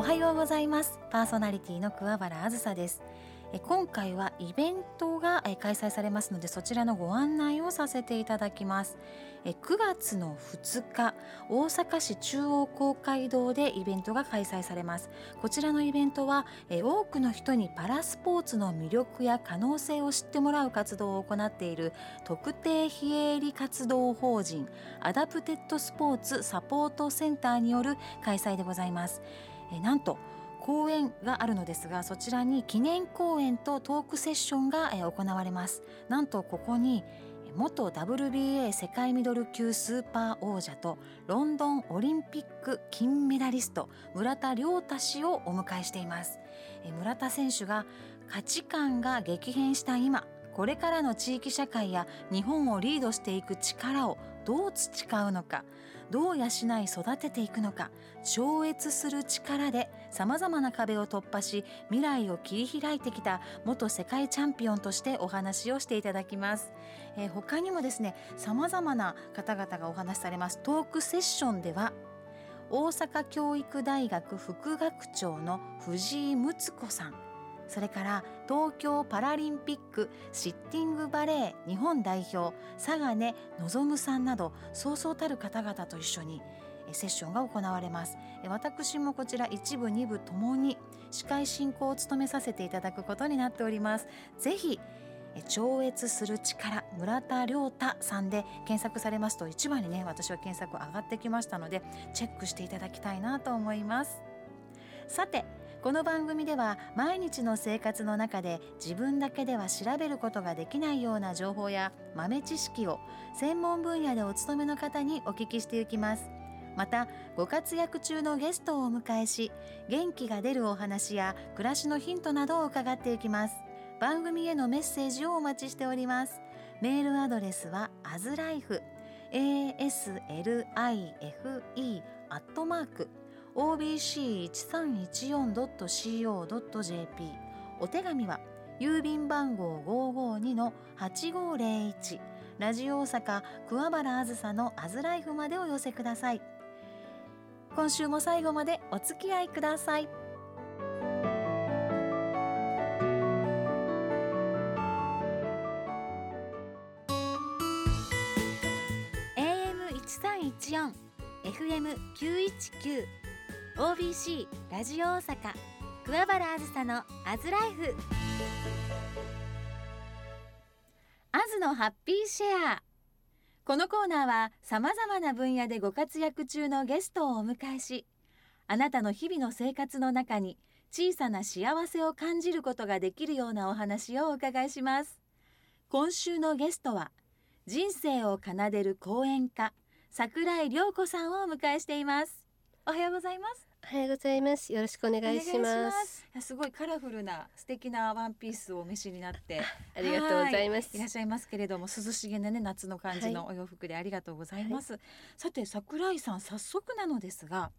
おはようございます。パーソナリティの桑原あずさです。今回はイベントが開催されますのでそちらのご案内をさせていただきます。9月の2日大阪市中央公会堂でイベントが開催されます。こちらのイベントは多くの人にパラスポーツの魅力や可能性を知ってもらう活動を行っている特定非営利活動法人アダプテッドスポーツサポートセンターによる開催でございます。えなんと公演があるのですがそちらに記念公演とトークセッションが行われます。なんとここに元 WBA 世界ミドル級スーパー王者とロンドンオリンピック金メダリスト村田亮太氏をお迎えしています。村田選手が価値観が激変した今これからの地域社会や日本をリードしていく力をどう培うのか。どう養い育てていくのか超越する力でさまざまな壁を突破し未来を切り開いてきた元世界チャンピオンとしてお話をしていただきます、えー、他にもですねさまざまな方々がお話しされます。トークセッションでは大阪教育大学副学長の藤井睦子さんそれから東京パラリンピックシッティングバレー日本代表佐賀根望さんなどそうそうたる方々と一緒にセッションが行われます。私もこちら一部二部ともに司会進行を務めさせていただくことになっております。ぜひ超越する力村田亮太さんで検索されますと一番にね私は検索上がってきましたのでチェックしていただきたいなと思います。さてこの番組では毎日の生活の中で自分だけでは調べることができないような情報や豆知識を専門分野でお勤めの方にお聞きしていきます。またご活躍中のゲストをお迎えし元気が出るお話や暮らしのヒントなどを伺っていきます。番組へのメッセージをお待ちしております。メールアドレスはアズライフ aslife アットマーク obc1314.co.jp お手紙は郵便番号552-8501ラジオ大阪桑原あずさのアズライフまでお寄せください。今週も最後までお付き合いください。AM1314 FM919 OBC ラジオ大阪桑原あずさのアズライフアズのハッピーシェア。このコーナーはさまざまな分野でご活躍中のゲストをお迎えしあなたの日々の生活の中に小さな幸せを感じることができるようなお話をお伺いします。今週のゲストは人生を奏でる講演家桜井涼子さんをお迎えしています。おはようございます。おはようございます。よろしくお願いします。す。ごいカラフルな素敵なワンピースをお召しになって。ありがとうございます。い。らっしゃいますけれども涼しげなね夏の感じのお洋服でありがとうございます、はい、さて桜井さん早速なのですが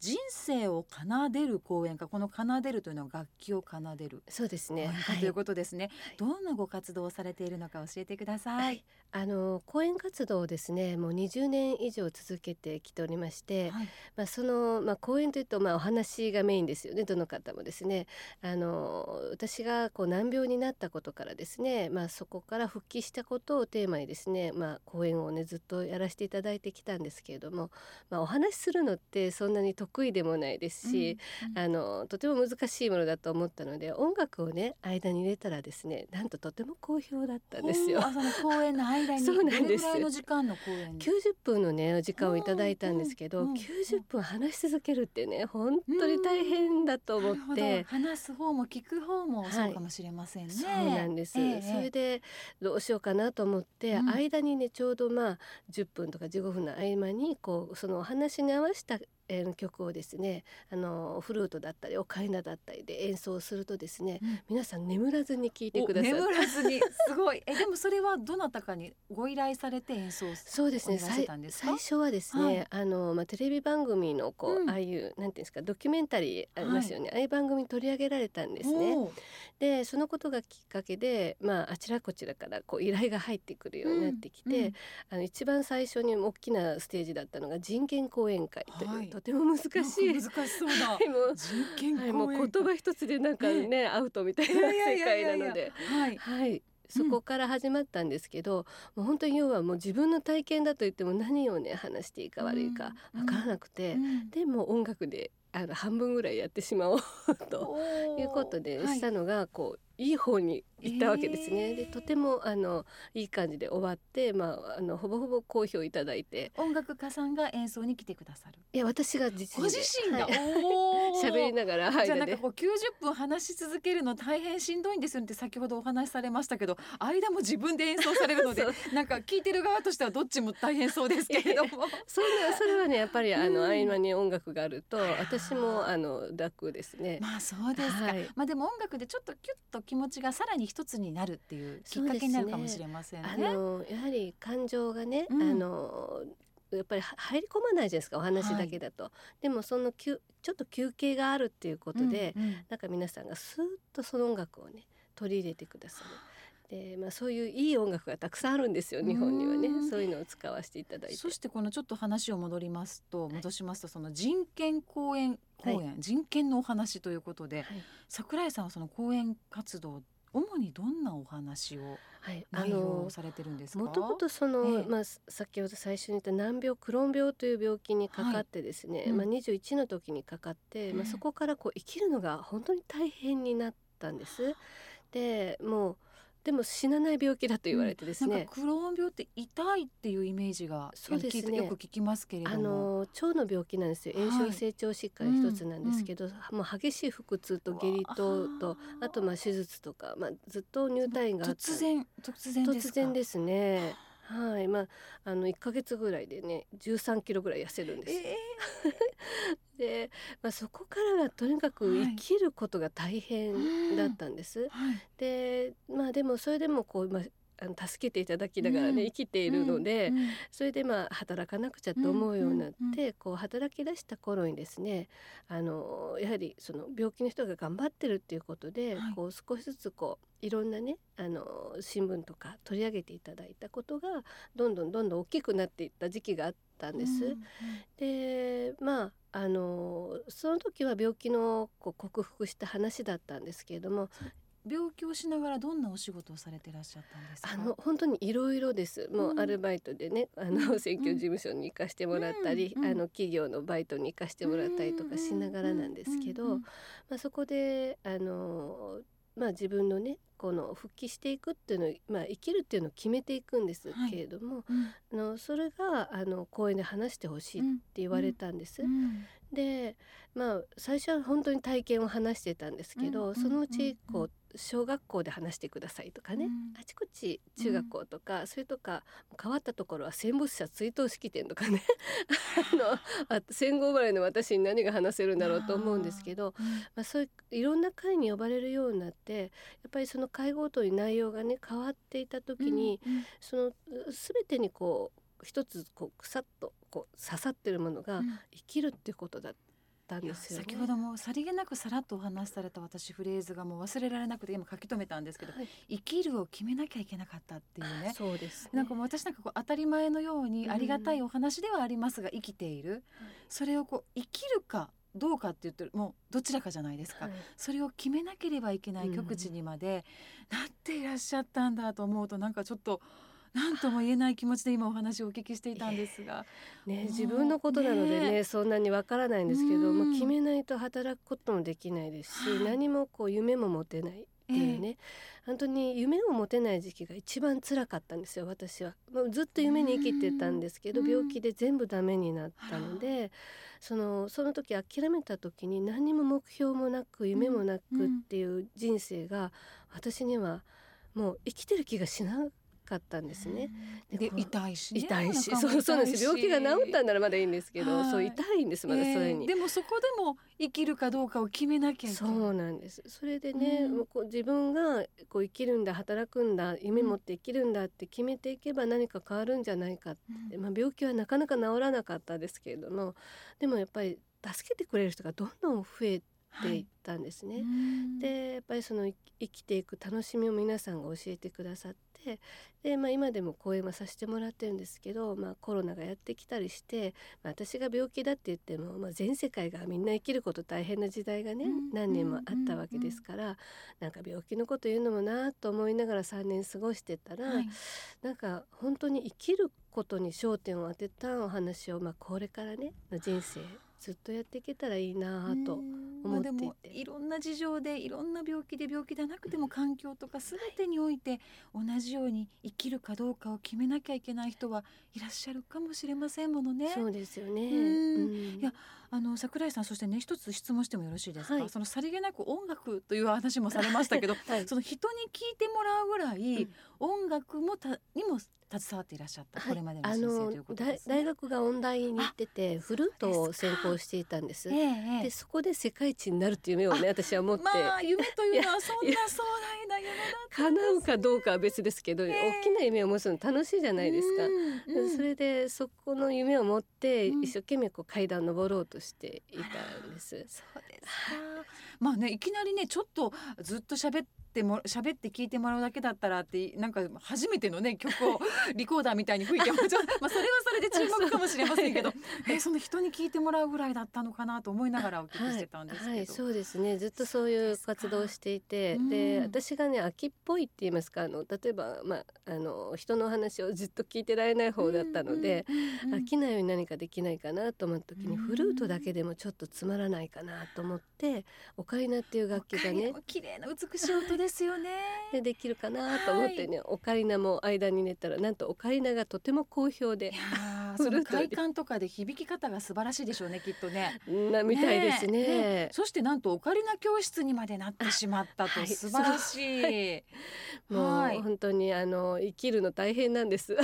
人生を奏でる公演かこの奏でるというのは楽器を奏でる。そうですね、はい、ということですね、はい、どんなご活動をされているのか教えてください、はい、あの講演活動をですねもう20年以上続けてきておりまして、まあそのまあ講演というとまあお話がメインですよね。どの方もですね。あの私がこう難病になったことからですねまあそこから復帰したことをテーマにですねまあ講演をねずっとやらせていただいてきたんですけれどもまあお話しするのってそんなに得得意でもないですし、うんうん、あのとても難しいものだと思ったので音楽をね間に入れたらですねなんととても好評だったんですよ。その公演の間に そうなんですの時間の公演？90分のねお時間をいただいたんですけど、うんうん、90分話し続けるってね本当に大変だと思って、話す方も聞く方もそうかもしれませんね。はい、そうなんです、えー、それでどうしようかなと思って、うん、間にねちょうどまあ10分とか15分の合間にこうそのお話に合わせたえー、曲をですねあのフルートだったりオカリナだったりで演奏するとですね、うん、皆さん眠らずに聴いてくださ眠らずに。すごい。えでもそれはどなたかにご依頼されて演奏そうですね。最初はですね、はい、あのまあテレビ番組のこう、うん、ああいうなんていうんですかドキュメンタリーありますよね、はい、ああいう番組取り上げられたんですね。でそのことがきっかけでまああちらこちらからこう依頼が入ってくるようになってきて、うん、あの一番最初に大きなステージだったのが人権講演会という、はいとても難しい。難しそうだ、はい、もう人権はい、もう言葉一つでなんかね、アウトみたいな世界なので。はい、はい。そこから始まったんですけど、うん、もう本当に要はもう自分の体験だと言っても何をね話していいか悪いか分からなくて、うん、でも音楽であの半分ぐらいやってしまおうということでしたのがこういい方に行ったわけですね。えー、でとてもあのいい感じで終わって、まああのほぼほぼ好評いただいて。音楽家さんが演奏に来てくださる。いや私が実ご自身が、喋、はい、りながら、はい、じゃなんかこう90分話し続けるの大変しんどいんですよって先ほどお話しされましたけど、間も自分で演奏されるので、なんか聞いてる側としてはどっちも大変そうですけれども。それそれはねやっぱりあの、合間に音楽があると私もあの楽ですね。まあそうですか。はい、まあでも音楽でちょっとキュッと気持ちがさらに一つになるっていうきっかけになるかもしれませんね。ねあのやはり感情がね、うん、あのやっぱり入り込まないじゃないですかお話だけだと、はい、でもそのちょっと休憩があるっていうことで、うんうん、なんか皆さんがスーッとその音楽をね取り入れてくださる。でまあ、そういういい音楽がたくさんあるんですよ日本にはね。そういうのを使わせていただいて。そしてこのちょっと話を戻りますと戻しますとその人権公演公演、はい、人権のお話ということで、はい、桜井さんはその講演活動主にどんなお話を内容されてるんですか？もともとその、えー、まあ先ほど最初に言った難病クローン病という病気にかかってですね、はいうん、まあ21の時にかかって、まあそこからこう生きるのが本当に大変になったんです。でもうでも死なない病気だと言われてですね、うん、クローン病って痛いっていうイメージがそうですね。よく聞きますけれども。あの腸の病気なんですよ。炎症性腸疾患一つなんですけど、はいうん、もう激しい腹痛と下痢ととあとまあ手術とかまあずっと入退院が突然突然突然ですねはいまああの1か月ぐらいでね13キロぐらい痩せるんです。えー、で、まあ、そこからがとにかく生きることが大変だったんです。はい、でまあでもそれでもこう、まあ、あの助けていただきながらね、うん、生きているので、うん、それでまあ働かなくちゃと思うようになって、うん、こう働き出した頃にですねあのやはりその病気の人が頑張ってるっていうことで、はい、こう少しずつこういろんなねあの新聞とか取り上げていただいたことがどんどんどんどん大きくなっていった時期があったんです。でまああのその時は病気のこう克服した話だったんですけれども病気をしながらどんなお仕事をされてらっしゃったんですか？あの本当にいろいろです。もうアルバイトでね、うん、あの選挙事務所に行かしてもらったり、うん、あの企業のバイトに行かしてもらったりとかしながらなんですけど、まあ、そこであのまあ、自分のねこの復帰していくっていうのを、まあ、生きるっていうのを決めていくんですけれども、はいうん、あのそれがあの公園で話してほしいって言われたんです。でまあ最初は本当に体験を話してたんですけど、そのうちこう小学校で話してくださいとかね、うん、あちこち中学校とか、うん、それとか変わったところは戦没者追悼式典とかね。あの戦後生まれの私に何が話せるんだろうと思うんですけど、うん、まあ、そういういろんな会に呼ばれるようになってやっぱりその会ごとに内容がね変わっていた時に、その全てにこう一つこうくさっとこう刺さってるものが生きるっていうことだったんですよ、ね、先ほどもさりげなくさらっとお話しされた私フレーズがもう忘れられなくて今書き留めたんですけど、はい、生きるを決めなきゃいけなかったっていうね。そうです、ね、なんかもう私なんかこう当たり前のようにありがたいお話ではありますが生きている、うん、それをこう生きるかどうかって言ってるもうどちらかじゃないですか、はい、それを決めなければいけない極地にまでなっていらっしゃったんだと思うとなんかちょっと。何とも言えない気持ちで今お話をお聞きしていたんですが、ね、自分のことなのでね、ね、そんなにわからないんですけど、まあ、決めないと働くこともできないですし、何もこう夢も持てないっていうね、えー、本当に夢を持てない時期が一番辛かったんですよ私は、まあ、ずっと夢に生きてたんですけど病気で全部ダメになったのでそのその時諦めた時に何も目標もなく夢もなくっていう人生が私にはもう生きてる気がしなかったんですね。で痛いし、ね、痛いしそうそうです。病気が治ったんならまだいいんですけど、そう痛いんですまだそれに、えー、でもそこでも生きるかどうかを決めなきゃいけないそうなんです。それでね、うん、こう自分がこう生きるんだ働くんだ夢持って生きるんだって決めていけば何か変わるんじゃないかって、うん、まあ、病気はなかなか治らなかったですけれどもでもやっぱり助けてくれる人がどんどん増えていったんですね。はい、でやっぱりその生きていく楽しみを皆さんが教えてくださっててで、まあ、今でも講演はさせてもらってるんですけど、まあ、コロナがやってきたりして、まあ、私が病気だって言っても、まあ、全世界がみんな生きること大変な時代がね、何年もあったわけですから、なんか病気のこと言うのもなと思いながら3年過ごしてたら、はい、なんか本当に生きることに焦点を当てたお話を、まあ、これからねの人生ずっとやっていけたらいいなと思っていて、まあ、いろんな事情でいろんな病気で病気でなくても環境とか全てにおいて同じように生きるかどうかを決めなきゃいけない人はいらっしゃるかもしれませんものね。そうですよね、いやあの桜井さんそしてね一つ質問してもよろしいですか、はい、そのさりげなく音楽という話もされましたけど、はい、その人に聞いてもらうぐらい、うん、音楽もたにも携わっていらっしゃった、これまでの人生ということです、ね、大学が音大に行っててフルートを専攻していたんです。ええ、でそこで世界一になるっていう夢をね私は持って、まあ、夢というのはそんな壮大な夢だ叶うかどうかは別ですけど、え大きな夢を持つの楽しいじゃないですか。うん、それでそこの夢を持って一生懸命こう階段登ろうとしていたんです。そうですか。まあねいきなりねちょっとずっと喋ってっても喋って聞いてもらうだけだったらってなんか初めてのね曲を リコーダーみたいに吹いても まあそれはそれで注目かもしれませんけど。えその人に聞いてもらうぐらいだったのかなと思いながらお聞きしてたんですけど、はいはい、そうですね。ずっとそういう活動をしていて。で私がね秋っぽいって言いますか。あの例えば、まあ、あの人の話をずっと聞いてられない方だったので、飽きないように何かできないかなと思った時にフルートだけでもちょっとつまらないかなと思ってオカリナっていう楽器がね綺麗な美しい音ですよね。でできるかなと思ってね、はい、オカリナも間に寝たらなんとオカリナがとても好評で。その快感とかで響き方が素晴らしいでしょうねきっとね。なみたいですね、ね、そしてなんとオカリナ教室にまでなってしまったと、素晴らしい。はい、もう、本当にあの生きるの大変なんです。いや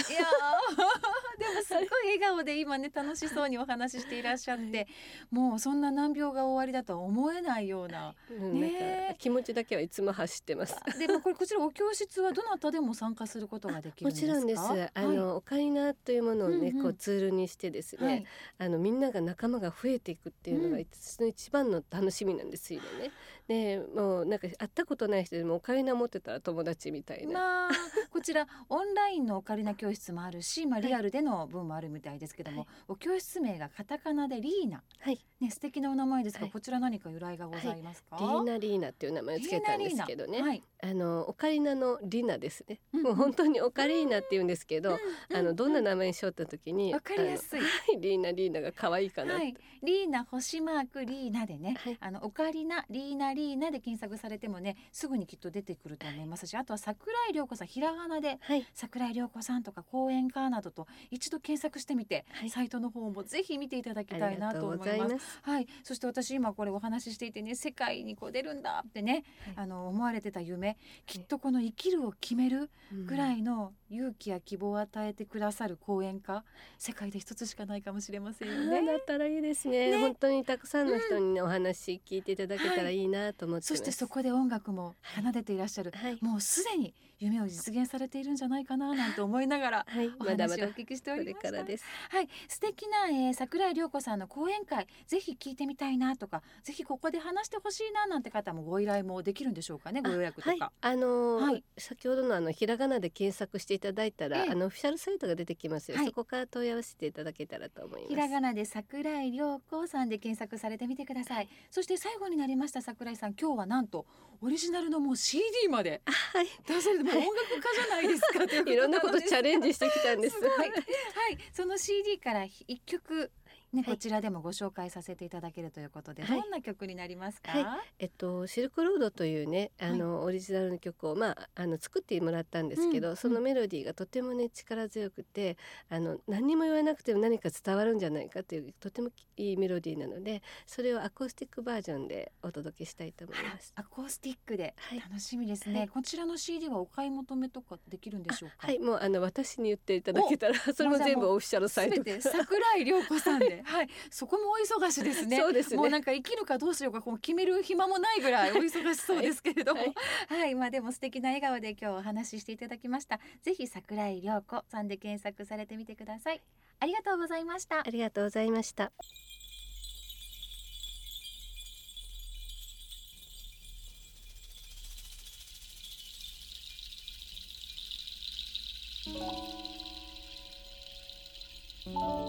すごい笑顔で今ね楽しそうにお話ししていらっしゃって、はい、もうそんな難病が終わりだとは思えないような,、ね、気持ちだけはいつも走ってます。でもこれこちらお教室はどなたでも参加することができるもちろんです。あの、はい、オカリナというものをね、うんうん、こうツールにしてですね、はい、あのみんなが仲間が増えていくっていうのが、うん、一番の楽しみなんですよね。でもうなんか会ったことない人でもオカリナ持ってたら友達みたいな。まあ、こちらオンラインのオカリナ教室もあるし、まあリアルでの分もあるみたいですけども、はい、お教室名がカタカナでリーナ、はい、ね素敵なお名前ですが、はい、こちら何か由来がございますか、リーナリーナっていう名前をつけたんですけどね、はい、あのオカリナのリナですね、うん、もう本当にオカリーナって言うんですけど、うん、あのどんな名前にしようった時にわかりやすい、リーナリーナが可愛いかな、はい、リーナ星マークリーナでね、あのオカリナリーナリーナで検索されてもねすぐにきっと出てくると思いますし、あとは桜井涼子さんひらがなで、桜井涼子さんとか講演家などと一度検索してみて、はい、サイトの方もぜひ見ていただきたいなと思います。はい、そして私今これお話ししていてね世界にこう出るんだってね、はい、あの思われてた夢きっとこの生きるを決めるぐらいの勇気や希望を与えてくださる講演家、世界で一つしかないかもしれませんよね。だったらいいですね、ね、本当にたくさんの人に、ね、お話聞いていただけたらいいなと思って、はい、そしてそこで音楽も奏でていらっしゃる、はい、もうすでに夢を実現されているんじゃないかななんて思いながらお話をお聞きしておりました。はい、素敵な、えー、桜井涼子さんの講演会ぜひ聞いてみたいなとかぜひここで話してほしいななんて方もご依頼もできるんでしょうかねご予約とか。はい、あのーはい、先ほどのあのひらがなで検索していただいたら、えー、あのオフィシャルサイトが出てきますよ、そこから問い合わせていただけたらと思います。ひらがなで桜井涼子さんで検索されてみてください。そして最後になりました桜井さん今日はなんとオリジナルのもう CD まで出されて、もう音楽家じゃないですか、い、いろんなことチャレンジしてきたんです。はい、はい、その CD から一曲ね、こちらでもご紹介させていただけるということで、はい、どんな曲になりますか、はい、えっとシルクロードというねあの、オリジナルの曲をまああの作ってもらったんですけど、うん、そのメロディーがとてもね力強くてあの何にも言わなくても何か伝わるんじゃないかというとてもいいメロディーなのでそれをアコースティックバージョンでお届けしたいと思います。アコースティックで。楽しみですね、こちらの CD はお買い求めとかできるんでしょうか？はい。もうあの私に言っていただけたら それも全部オフィシャルサイト桜井涼子さんではい、そこもお忙しですね。そうです、ね、もうなんか生きるかどうしようかこう決める暇もないぐらいお忙しそうですけれども。はい、はい、はい、まあでも素敵な笑顔で今日お話ししていただきました。ぜひ桜井涼子さんで検索されてみてください。ありがとうございました。ありがとうございました。うん